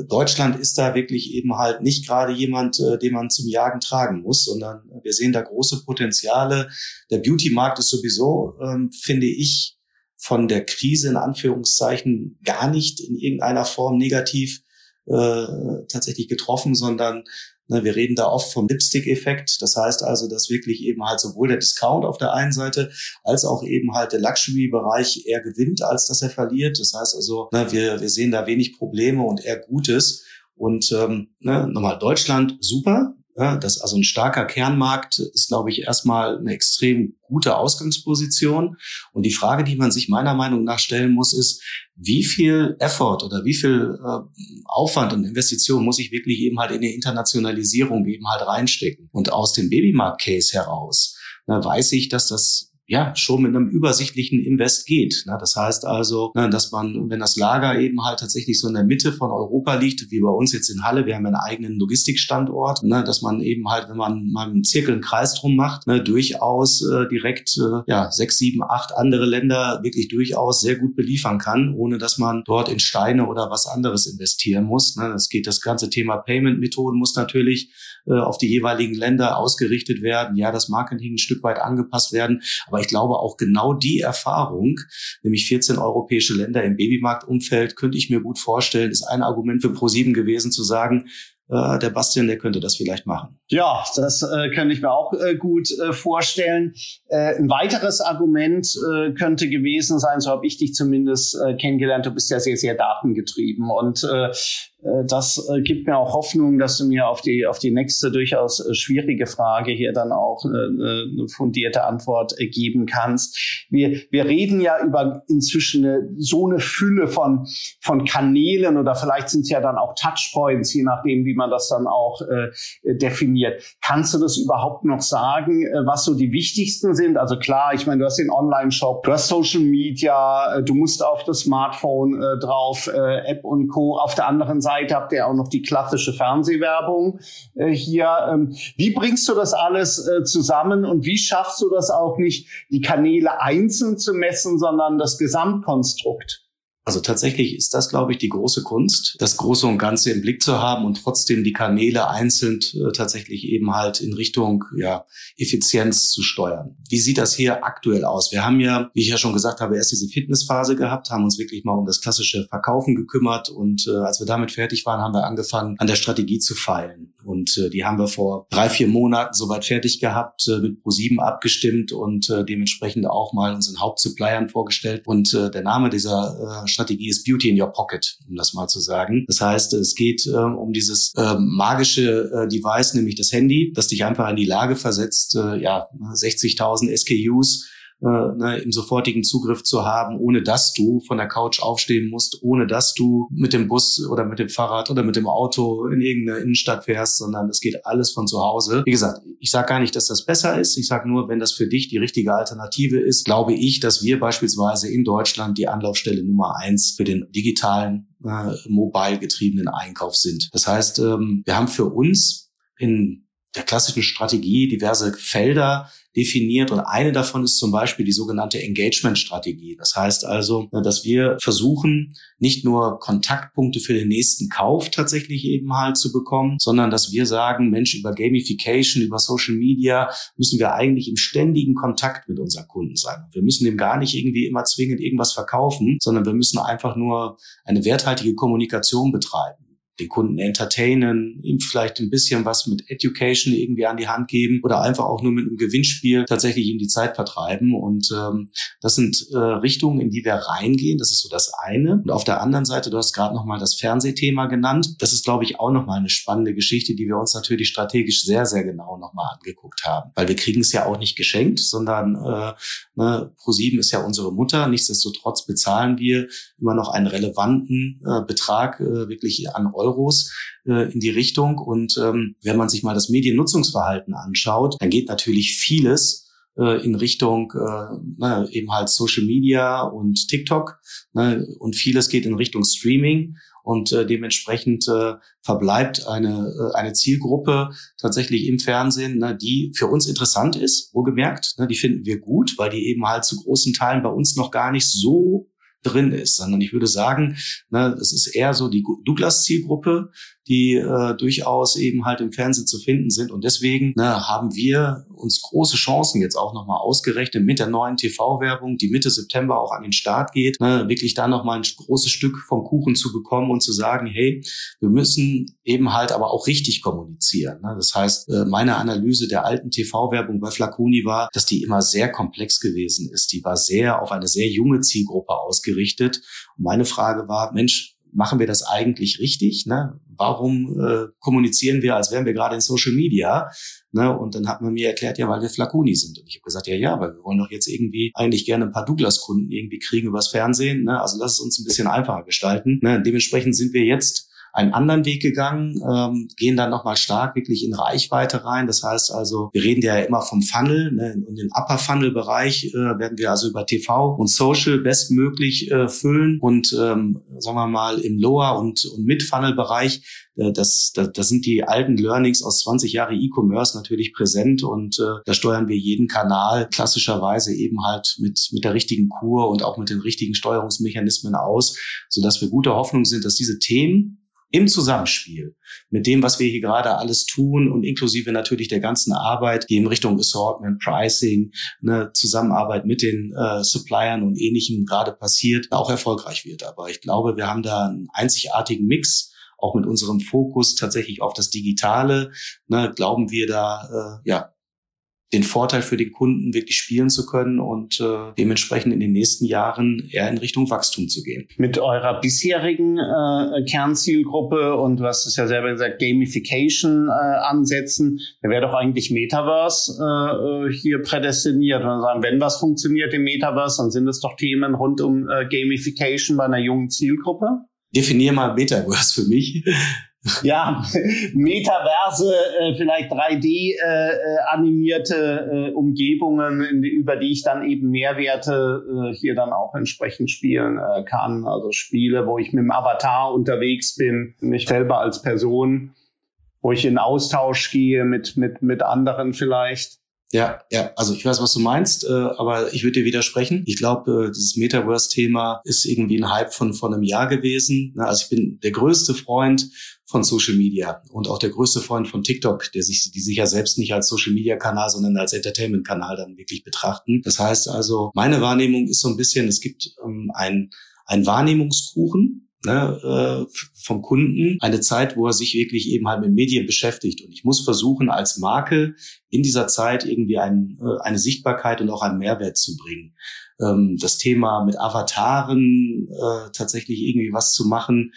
Deutschland ist da wirklich eben halt nicht gerade jemand, äh, den man zum Jagen tragen muss, sondern wir sehen da große Potenziale. Der Beauty-Markt ist sowieso, ähm, finde ich, von der Krise in Anführungszeichen gar nicht in irgendeiner Form negativ äh, tatsächlich getroffen, sondern Ne, wir reden da oft vom Lipstick-Effekt. Das heißt also, dass wirklich eben halt sowohl der Discount auf der einen Seite als auch eben halt der Luxury-Bereich eher gewinnt, als dass er verliert. Das heißt also, ne, wir, wir sehen da wenig Probleme und eher Gutes. Und ähm, ne, nochmal Deutschland super. Ja, das also ein starker Kernmarkt ist, glaube ich, erstmal eine extrem gute Ausgangsposition. Und die Frage, die man sich meiner Meinung nach stellen muss, ist, wie viel Effort oder wie viel äh, Aufwand und Investition muss ich wirklich eben halt in die Internationalisierung eben halt reinstecken. Und aus dem Babymarkt-Case heraus na, weiß ich, dass das ja schon mit einem übersichtlichen Invest geht. Ne? Das heißt also, ne, dass man, wenn das Lager eben halt tatsächlich so in der Mitte von Europa liegt, wie bei uns jetzt in Halle, wir haben einen eigenen Logistikstandort, ne, dass man eben halt, wenn man mal einen Zirkel einen Kreis drum macht, ne, durchaus äh, direkt äh, ja sechs, sieben, acht andere Länder wirklich durchaus sehr gut beliefern kann, ohne dass man dort in Steine oder was anderes investieren muss. Ne? Das geht das ganze Thema Payment-Methoden muss natürlich äh, auf die jeweiligen Länder ausgerichtet werden. Ja, das Marketing ein Stück weit angepasst werden, aber aber ich glaube auch genau die Erfahrung, nämlich 14 europäische Länder im Babymarktumfeld, könnte ich mir gut vorstellen, ist ein Argument für ProSieben gewesen zu sagen, äh, der Bastian, der könnte das vielleicht machen. Ja, das äh, könnte ich mir auch äh, gut äh, vorstellen. Äh, ein weiteres Argument äh, könnte gewesen sein, so habe ich dich zumindest äh, kennengelernt, du bist ja sehr, sehr datengetrieben und äh, äh, das äh, gibt mir auch Hoffnung, dass du mir auf die, auf die nächste durchaus äh, schwierige Frage hier dann auch eine fundierte Antwort geben kannst. Wir, wir reden ja über inzwischen eine, so eine Fülle von, von Kanälen oder vielleicht sind es ja dann auch Touchpoints, je nachdem, wie man das dann auch äh, definiert. Kannst du das überhaupt noch sagen, was so die wichtigsten sind? Also klar, ich meine, du hast den Online-Shop, du hast Social Media, du musst auf das Smartphone äh, drauf, äh, App und Co. Auf der anderen Seite Seite habt ihr auch noch die klassische Fernsehwerbung äh, hier. Ähm, wie bringst du das alles äh, zusammen und wie schaffst du das auch nicht, die Kanäle einzeln zu messen, sondern das Gesamtkonstrukt? Also tatsächlich ist das, glaube ich, die große Kunst, das Große und Ganze im Blick zu haben und trotzdem die Kanäle einzeln äh, tatsächlich eben halt in Richtung ja, Effizienz zu steuern. Wie sieht das hier aktuell aus? Wir haben ja, wie ich ja schon gesagt habe, erst diese Fitnessphase gehabt, haben uns wirklich mal um das klassische Verkaufen gekümmert und äh, als wir damit fertig waren, haben wir angefangen, an der Strategie zu feilen. Und äh, die haben wir vor drei, vier Monaten soweit fertig gehabt, äh, mit ProSieben abgestimmt und äh, dementsprechend auch mal unseren Hauptsuppliern vorgestellt. Und äh, der Name dieser äh, Strategie ist Beauty in Your Pocket, um das mal zu sagen. Das heißt, es geht äh, um dieses äh, magische äh, Device, nämlich das Handy, das dich einfach in die Lage versetzt, äh, ja, 60.000 SKUs äh, ne, im sofortigen Zugriff zu haben, ohne dass du von der Couch aufstehen musst, ohne dass du mit dem Bus oder mit dem Fahrrad oder mit dem Auto in irgendeine Innenstadt fährst, sondern es geht alles von zu Hause. Wie gesagt, ich sage gar nicht, dass das besser ist. Ich sage nur, wenn das für dich die richtige Alternative ist, glaube ich, dass wir beispielsweise in Deutschland die Anlaufstelle Nummer eins für den digitalen, äh, mobile getriebenen Einkauf sind. Das heißt, ähm, wir haben für uns in der klassischen Strategie diverse Felder, definiert und eine davon ist zum Beispiel die sogenannte Engagement-Strategie. Das heißt also, dass wir versuchen, nicht nur Kontaktpunkte für den nächsten Kauf tatsächlich eben halt zu bekommen, sondern dass wir sagen, Mensch, über Gamification, über Social Media müssen wir eigentlich im ständigen Kontakt mit unseren Kunden sein. Wir müssen dem gar nicht irgendwie immer zwingend irgendwas verkaufen, sondern wir müssen einfach nur eine werthaltige Kommunikation betreiben den Kunden entertainen, ihm vielleicht ein bisschen was mit Education irgendwie an die Hand geben oder einfach auch nur mit einem Gewinnspiel tatsächlich ihm die Zeit vertreiben. Und ähm, das sind äh, Richtungen, in die wir reingehen. Das ist so das eine. Und auf der anderen Seite, du hast gerade nochmal das Fernsehthema genannt. Das ist, glaube ich, auch nochmal eine spannende Geschichte, die wir uns natürlich strategisch sehr, sehr genau nochmal angeguckt haben. Weil wir kriegen es ja auch nicht geschenkt, sondern äh, ne, ProSieben ist ja unsere Mutter. Nichtsdestotrotz bezahlen wir immer noch einen relevanten äh, Betrag äh, wirklich an Euro Euros äh, in die Richtung. Und ähm, wenn man sich mal das Mediennutzungsverhalten anschaut, dann geht natürlich vieles äh, in Richtung äh, na, eben halt Social Media und TikTok ne, und vieles geht in Richtung Streaming und äh, dementsprechend äh, verbleibt eine, äh, eine Zielgruppe tatsächlich im Fernsehen, ne, die für uns interessant ist, wohlgemerkt. Ne, die finden wir gut, weil die eben halt zu großen Teilen bei uns noch gar nicht so drin ist, sondern ich würde sagen, ne, es ist eher so die Douglas-Zielgruppe, die äh, durchaus eben halt im Fernsehen zu finden sind. Und deswegen ne, haben wir uns große Chancen jetzt auch nochmal ausgerechnet mit der neuen TV-Werbung, die Mitte September auch an den Start geht, ne, wirklich da nochmal ein großes Stück vom Kuchen zu bekommen und zu sagen, hey, wir müssen eben halt aber auch richtig kommunizieren. Ne? Das heißt, äh, meine Analyse der alten TV-Werbung bei Flaconi war, dass die immer sehr komplex gewesen ist. Die war sehr auf eine sehr junge Zielgruppe ausgerichtet. Und meine Frage war, Mensch, machen wir das eigentlich richtig? Ne? Warum äh, kommunizieren wir, als wären wir gerade in Social Media? Ne? Und dann hat man mir erklärt, ja, weil wir Flaconi sind. Und ich habe gesagt, ja, ja, weil wir wollen doch jetzt irgendwie eigentlich gerne ein paar Douglas-Kunden irgendwie kriegen übers Fernsehen. Ne? Also lass es uns ein bisschen einfacher gestalten. Ne? Dementsprechend sind wir jetzt einen anderen Weg gegangen, ähm, gehen dann nochmal stark wirklich in Reichweite rein. Das heißt also, wir reden ja immer vom Funnel ne, und den Upper Funnel Bereich äh, werden wir also über TV und Social bestmöglich äh, füllen. Und ähm, sagen wir mal im Lower und, und Mid Funnel Bereich äh, das, das, das sind die alten Learnings aus 20 Jahre E-Commerce natürlich präsent. Und äh, da steuern wir jeden Kanal klassischerweise eben halt mit, mit der richtigen Kur und auch mit den richtigen Steuerungsmechanismen aus, sodass wir gute Hoffnung sind, dass diese Themen im Zusammenspiel mit dem, was wir hier gerade alles tun und inklusive natürlich der ganzen Arbeit, die in Richtung Assortment, Pricing, eine Zusammenarbeit mit den äh, Suppliern und Ähnlichem gerade passiert, auch erfolgreich wird. Aber ich glaube, wir haben da einen einzigartigen Mix auch mit unserem Fokus tatsächlich auf das Digitale, ne, glauben wir da äh, ja den Vorteil für den Kunden wirklich spielen zu können und äh, dementsprechend in den nächsten Jahren eher in Richtung Wachstum zu gehen. Mit eurer bisherigen äh, Kernzielgruppe und du hast es ja selber gesagt, Gamification äh, ansetzen, da wäre doch eigentlich Metaverse äh, hier prädestiniert. Und sagen, wenn was funktioniert im Metaverse, dann sind es doch Themen rund um äh, Gamification bei einer jungen Zielgruppe. Definier mal Metaverse für mich ja, Metaverse, äh, vielleicht 3D äh, äh, äh, Umgebungen, in, über die ich dann eben Mehrwerte äh, hier dann auch entsprechend spielen äh, kann. Also Spiele, wo ich mit dem Avatar unterwegs bin, nicht selber als Person, wo ich in Austausch gehe mit mit mit anderen vielleicht. Ja, ja, also ich weiß, was du meinst, äh, aber ich würde dir widersprechen. Ich glaube, äh, dieses Metaverse-Thema ist irgendwie ein Hype von, von einem Jahr gewesen. Na, also ich bin der größte Freund von Social Media und auch der größte Freund von TikTok, der sich, die sich ja selbst nicht als Social Media Kanal, sondern als Entertainment Kanal dann wirklich betrachten. Das heißt also, meine Wahrnehmung ist so ein bisschen, es gibt ähm, ein, ein Wahrnehmungskuchen, ne, äh, vom Kunden eine Zeit, wo er sich wirklich eben halt mit Medien beschäftigt. Und ich muss versuchen, als Marke in dieser Zeit irgendwie ein, äh, eine Sichtbarkeit und auch einen Mehrwert zu bringen. Ähm, das Thema mit Avataren äh, tatsächlich irgendwie was zu machen,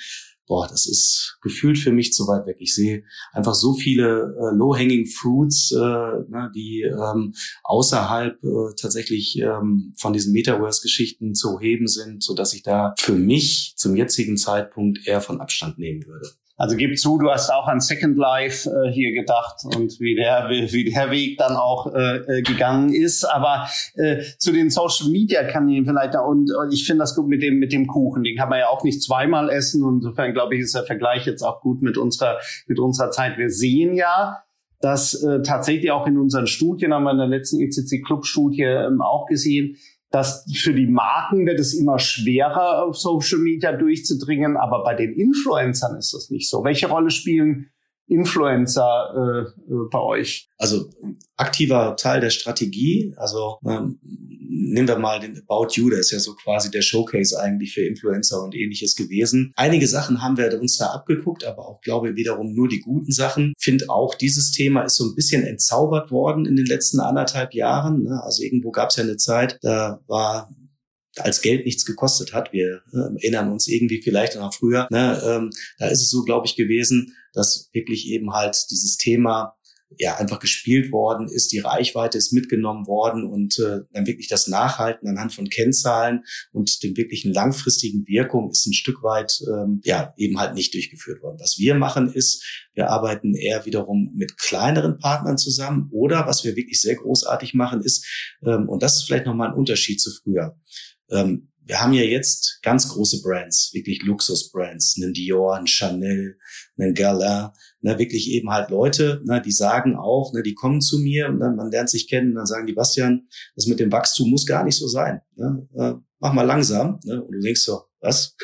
boah, das ist gefühlt für mich zu weit weg. Ich sehe einfach so viele äh, low-hanging fruits, äh, ne, die ähm, außerhalb äh, tatsächlich ähm, von diesen Metaverse-Geschichten zu heben sind, so dass ich da für mich zum jetzigen Zeitpunkt eher von Abstand nehmen würde. Also gib zu, du hast auch an Second Life äh, hier gedacht und wie der, wie der Weg dann auch äh, äh, gegangen ist. Aber äh, zu den Social Media Kanälen vielleicht und, und ich finde das gut mit dem mit dem Kuchen. Den kann man ja auch nicht zweimal essen. Und insofern glaube ich, ist der Vergleich jetzt auch gut mit unserer mit unserer Zeit. Wir sehen ja, dass äh, tatsächlich auch in unseren Studien, haben wir in der letzten ECC Club Studie ähm, auch gesehen, dass für die Marken wird es immer schwerer, auf Social Media durchzudringen, aber bei den Influencern ist das nicht so. Welche Rolle spielen Influencer äh, äh, bei euch? Also aktiver Teil der Strategie. Also ähm, nehmen wir mal den About You, der ist ja so quasi der Showcase eigentlich für Influencer und ähnliches gewesen. Einige Sachen haben wir uns da abgeguckt, aber auch glaube ich wiederum nur die guten Sachen. Find auch dieses Thema ist so ein bisschen entzaubert worden in den letzten anderthalb Jahren. Ne? Also irgendwo gab es ja eine Zeit, da war als Geld nichts gekostet hat. Wir äh, erinnern uns irgendwie vielleicht noch früher. Ne, ähm, da ist es so, glaube ich, gewesen, dass wirklich eben halt dieses Thema ja einfach gespielt worden ist, die Reichweite ist mitgenommen worden und äh, dann wirklich das Nachhalten anhand von Kennzahlen und dem wirklichen langfristigen Wirkung ist ein Stück weit ähm, ja eben halt nicht durchgeführt worden. Was wir machen ist, wir arbeiten eher wiederum mit kleineren Partnern zusammen oder was wir wirklich sehr großartig machen ist ähm, und das ist vielleicht noch mal ein Unterschied zu früher. Ähm, wir haben ja jetzt ganz große Brands, wirklich Luxusbrands, einen Dior, einen Chanel, einen Galin, ne, wirklich eben halt Leute, ne, die sagen auch, ne, die kommen zu mir, ne, man lernt sich kennen, dann sagen die, Bastian, das mit dem Wachstum muss gar nicht so sein. Ne, äh, mach mal langsam. Ne, und du denkst so, was?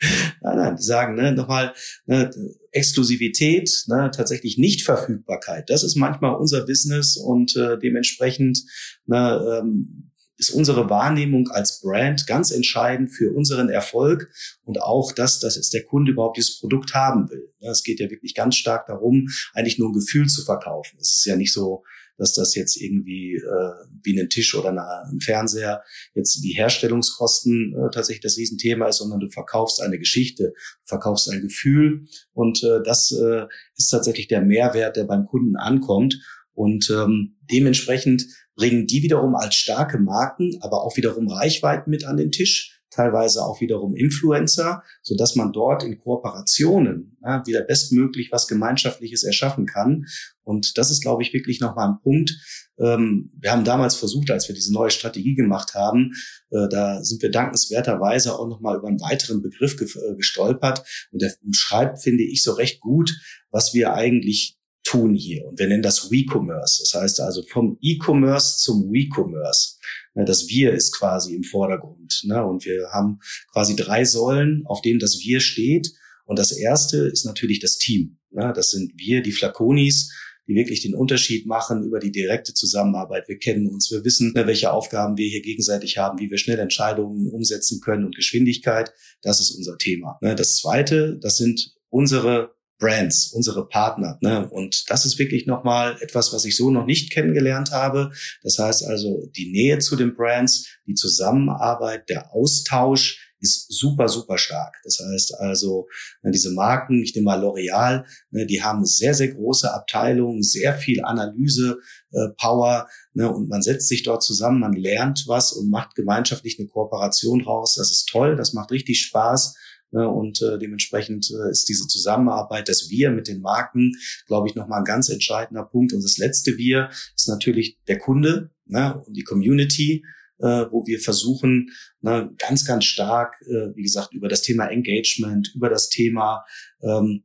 nein, nein, die sagen ne, nochmal ne, Exklusivität, ne, tatsächlich Nichtverfügbarkeit. Das ist manchmal unser Business und äh, dementsprechend ne, ähm, ist unsere Wahrnehmung als Brand ganz entscheidend für unseren Erfolg und auch das, dass jetzt der Kunde überhaupt dieses Produkt haben will. Es geht ja wirklich ganz stark darum, eigentlich nur ein Gefühl zu verkaufen. Es ist ja nicht so, dass das jetzt irgendwie äh, wie ein Tisch oder ein Fernseher jetzt die Herstellungskosten äh, tatsächlich das Riesenthema ist, sondern du verkaufst eine Geschichte, verkaufst ein Gefühl und äh, das äh, ist tatsächlich der Mehrwert, der beim Kunden ankommt. Und ähm, dementsprechend bringen die wiederum als starke Marken, aber auch wiederum Reichweiten mit an den Tisch, teilweise auch wiederum Influencer, so dass man dort in Kooperationen ja, wieder bestmöglich was Gemeinschaftliches erschaffen kann. Und das ist, glaube ich, wirklich nochmal ein Punkt. Ähm, wir haben damals versucht, als wir diese neue Strategie gemacht haben, äh, da sind wir dankenswerterweise auch nochmal über einen weiteren Begriff ge äh, gestolpert. Und der umschreibt, finde ich, so recht gut, was wir eigentlich tun hier. Und wir nennen das WeCommerce. Das heißt also vom E-Commerce zum WeCommerce. Das Wir ist quasi im Vordergrund. Ne? Und wir haben quasi drei Säulen, auf denen das Wir steht. Und das erste ist natürlich das Team. Ne? Das sind wir, die Flaconis, die wirklich den Unterschied machen über die direkte Zusammenarbeit. Wir kennen uns, wir wissen, ne, welche Aufgaben wir hier gegenseitig haben, wie wir schnell Entscheidungen umsetzen können und Geschwindigkeit. Das ist unser Thema. Ne? Das zweite, das sind unsere Brands, unsere Partner. Ne? Und das ist wirklich nochmal etwas, was ich so noch nicht kennengelernt habe. Das heißt also, die Nähe zu den Brands, die Zusammenarbeit, der Austausch ist super, super stark. Das heißt also, ne, diese Marken, ich nehme mal L'Oreal, ne, die haben sehr, sehr große Abteilungen, sehr viel Analyse, äh, Power, ne, und man setzt sich dort zusammen, man lernt was und macht gemeinschaftlich eine Kooperation raus. Das ist toll, das macht richtig Spaß. Ne, und äh, dementsprechend äh, ist diese Zusammenarbeit, das Wir mit den Marken, glaube ich, nochmal ein ganz entscheidender Punkt. Und das letzte Wir ist natürlich der Kunde ne, und die Community, äh, wo wir versuchen, ne, ganz, ganz stark, äh, wie gesagt, über das Thema Engagement, über das Thema ähm,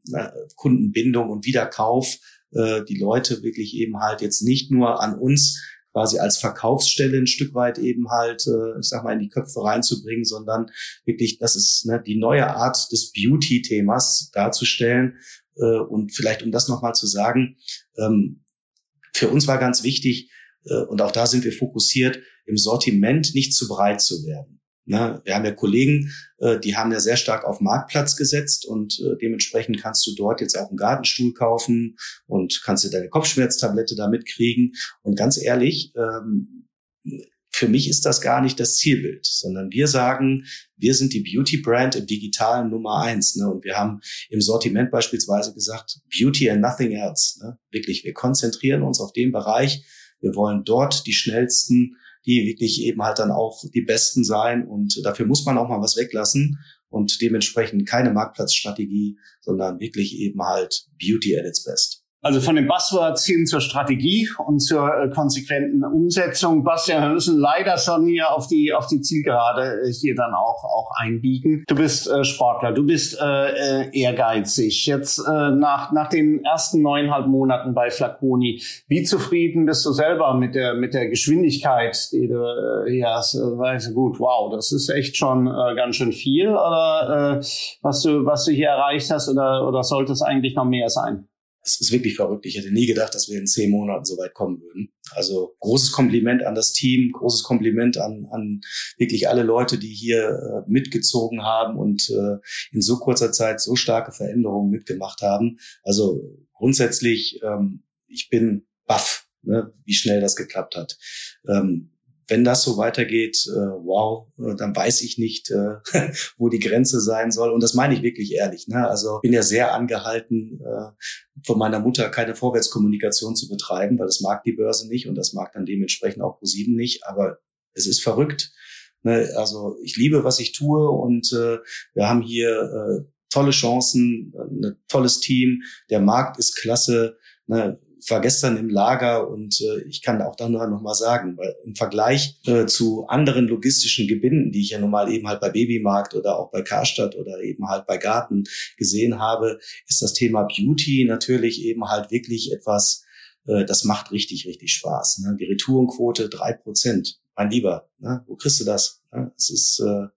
Kundenbindung und Wiederkauf, äh, die Leute wirklich eben halt jetzt nicht nur an uns quasi als Verkaufsstelle ein Stück weit eben halt, äh, ich sag mal, in die Köpfe reinzubringen, sondern wirklich, das ist ne, die neue Art des Beauty-Themas darzustellen. Äh, und vielleicht, um das nochmal zu sagen, ähm, für uns war ganz wichtig, äh, und auch da sind wir fokussiert, im Sortiment nicht zu breit zu werden. Ne? Wir haben ja Kollegen, äh, die haben ja sehr stark auf Marktplatz gesetzt und äh, dementsprechend kannst du dort jetzt auch einen Gartenstuhl kaufen und kannst dir deine Kopfschmerztablette damit kriegen. Und ganz ehrlich, ähm, für mich ist das gar nicht das Zielbild, sondern wir sagen, wir sind die Beauty Brand im digitalen Nummer eins. Ne? Und wir haben im Sortiment beispielsweise gesagt, Beauty and nothing else. Ne? Wirklich, wir konzentrieren uns auf den Bereich. Wir wollen dort die schnellsten die wirklich eben halt dann auch die Besten sein. Und dafür muss man auch mal was weglassen und dementsprechend keine Marktplatzstrategie, sondern wirklich eben halt Beauty at its best. Also von den Buzzwords hin zur Strategie und zur äh, konsequenten Umsetzung. Bastian, wir müssen leider schon hier auf die, auf die Zielgerade äh, hier dann auch, auch einbiegen. Du bist äh, Sportler, du bist äh, äh, ehrgeizig. Jetzt äh, nach, nach den ersten neuneinhalb Monaten bei Flaconi, wie zufrieden bist du selber mit der, mit der Geschwindigkeit, die du äh, hier hast? Weißt gut, wow, das ist echt schon äh, ganz schön viel, oder äh, was, du, was du hier erreicht hast, oder, oder sollte es eigentlich noch mehr sein? Es ist wirklich verrückt. Ich hätte nie gedacht, dass wir in zehn Monaten so weit kommen würden. Also großes Kompliment an das Team, großes Kompliment an, an wirklich alle Leute, die hier äh, mitgezogen haben und äh, in so kurzer Zeit so starke Veränderungen mitgemacht haben. Also grundsätzlich, ähm, ich bin baff, ne, wie schnell das geklappt hat. Ähm, wenn das so weitergeht, äh, wow, äh, dann weiß ich nicht, äh, wo die Grenze sein soll. Und das meine ich wirklich ehrlich. Ne? Also bin ja sehr angehalten, äh, von meiner Mutter keine Vorwärtskommunikation zu betreiben, weil das mag die Börse nicht und das mag dann dementsprechend auch ProSieben nicht. Aber es ist verrückt. Ne? Also ich liebe, was ich tue und äh, wir haben hier äh, tolle Chancen, ein tolles Team. Der Markt ist klasse. Ne? War gestern im Lager und äh, ich kann auch da nur noch mal sagen, weil im Vergleich äh, zu anderen logistischen Gebinden, die ich ja normal eben halt bei Babymarkt oder auch bei Karstadt oder eben halt bei Garten gesehen habe, ist das Thema Beauty natürlich eben halt wirklich etwas, äh, das macht richtig, richtig Spaß. Ne? Die Retourenquote drei Prozent. Mein Lieber, ne? wo kriegst du das? Ne? Es ist äh,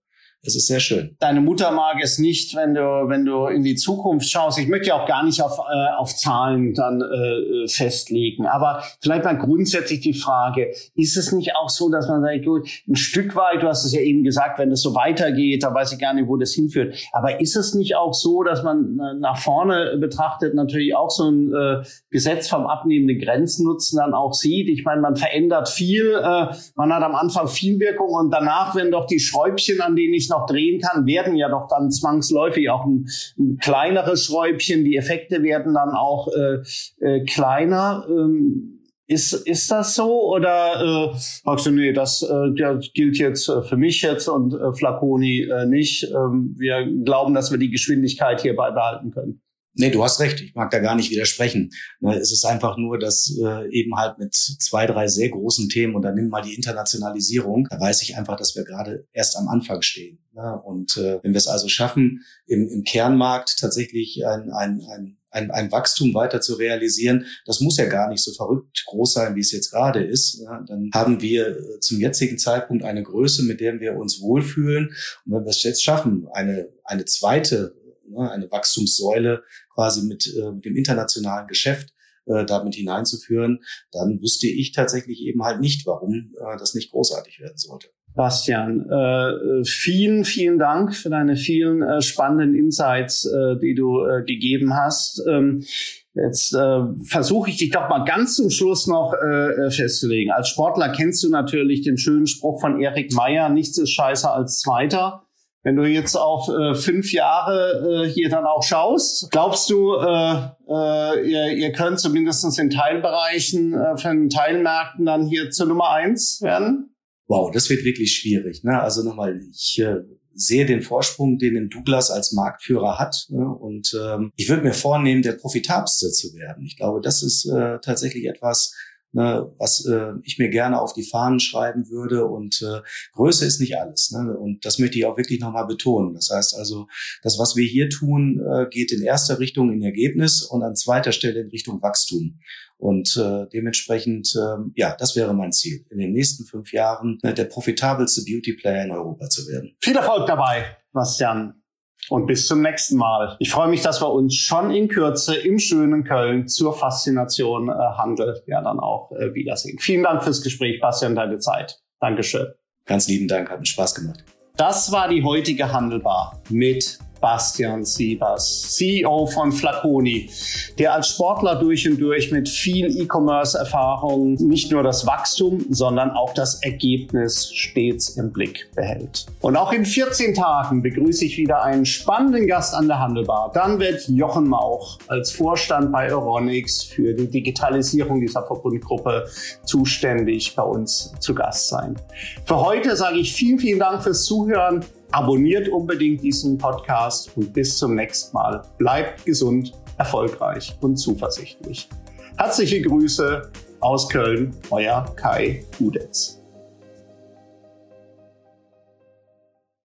es ist sehr schön. Deine Mutter mag es nicht, wenn du, wenn du in die Zukunft schaust. Ich möchte ja auch gar nicht auf, äh, auf Zahlen dann äh, festlegen. Aber vielleicht mal grundsätzlich die Frage, ist es nicht auch so, dass man sagt, gut, ein Stück weit, du hast es ja eben gesagt, wenn es so weitergeht, da weiß ich gar nicht, wo das hinführt. Aber ist es nicht auch so, dass man äh, nach vorne betrachtet natürlich auch so ein äh, Gesetz vom abnehmenden Grenznutzen dann auch sieht? Ich meine, man verändert viel, äh, man hat am Anfang viel Wirkung und danach, wenn doch die Schräubchen, an denen ich noch drehen kann, werden ja doch dann zwangsläufig auch ein, ein kleineres Schräubchen. Die Effekte werden dann auch äh, äh, kleiner. Ähm, ist, ist das so oder äh, sagst du, nee, das, äh, das gilt jetzt äh, für mich jetzt und äh, Flaconi äh, nicht. Ähm, wir glauben, dass wir die Geschwindigkeit hier beibehalten können. Nee, du hast recht. Ich mag da gar nicht widersprechen. Ne, es ist einfach nur, dass äh, eben halt mit zwei, drei sehr großen Themen und dann nimm mal die Internationalisierung, da weiß ich einfach, dass wir gerade erst am Anfang stehen. Ne? Und äh, wenn wir es also schaffen, im, im Kernmarkt tatsächlich ein, ein, ein ein, ein Wachstum weiter zu realisieren, das muss ja gar nicht so verrückt groß sein, wie es jetzt gerade ist. Ja, dann haben wir äh, zum jetzigen Zeitpunkt eine Größe, mit der wir uns wohlfühlen. Und wenn wir es jetzt schaffen, eine, eine zweite ne, eine Wachstumssäule quasi mit, äh, mit dem internationalen Geschäft äh, damit hineinzuführen, dann wüsste ich tatsächlich eben halt nicht, warum äh, das nicht großartig werden sollte. Bastian, vielen, vielen Dank für deine vielen spannenden Insights, die du gegeben hast. Ähm, Jetzt versuche ich dich doch mal ganz zum Schluss noch festzulegen. Als Sportler kennst du natürlich den schönen Spruch von Erik Meyer, nichts ist scheißer als Zweiter. Wenn du jetzt auf äh, fünf Jahre äh, hier dann auch schaust, glaubst du, äh, äh, ihr, ihr könnt zumindest in Teilbereichen äh, von Teilmärkten dann hier zur Nummer eins werden? Wow, das wird wirklich schwierig. Ne? Also nochmal, ich äh, sehe den Vorsprung, den den Douglas als Marktführer hat. Ne? Und ähm, ich würde mir vornehmen, der profitabelste zu werden. Ich glaube, das ist äh, tatsächlich etwas, ne, was äh, ich mir gerne auf die Fahnen schreiben würde. Und äh, Größe ist nicht alles. Ne? Und das möchte ich auch wirklich nochmal betonen. Das heißt also, das, was wir hier tun, äh, geht in erster Richtung in Ergebnis und an zweiter Stelle in Richtung Wachstum. Und äh, dementsprechend, äh, ja, das wäre mein Ziel, in den nächsten fünf Jahren äh, der profitabelste Beauty Player in Europa zu werden. Viel Erfolg dabei, Bastian und bis zum nächsten Mal. Ich freue mich, dass wir uns schon in Kürze im schönen Köln zur Faszination äh, Handel ja dann auch äh, wiedersehen. Vielen Dank fürs Gespräch, Bastian, deine Zeit. Dankeschön. Ganz lieben Dank, hat mir Spaß gemacht. Das war die heutige Handelbar mit Bastian Siebers, CEO von Flaconi, der als Sportler durch und durch mit viel E-Commerce-Erfahrung nicht nur das Wachstum, sondern auch das Ergebnis stets im Blick behält. Und auch in 14 Tagen begrüße ich wieder einen spannenden Gast an der Handelbar. Dann wird Jochen Mauch als Vorstand bei Euronics für die Digitalisierung dieser Verbundgruppe zuständig bei uns zu Gast sein. Für heute sage ich vielen, vielen Dank fürs Zuhören. Abonniert unbedingt diesen Podcast und bis zum nächsten Mal. Bleibt gesund, erfolgreich und zuversichtlich. Herzliche Grüße aus Köln, euer Kai Udetz.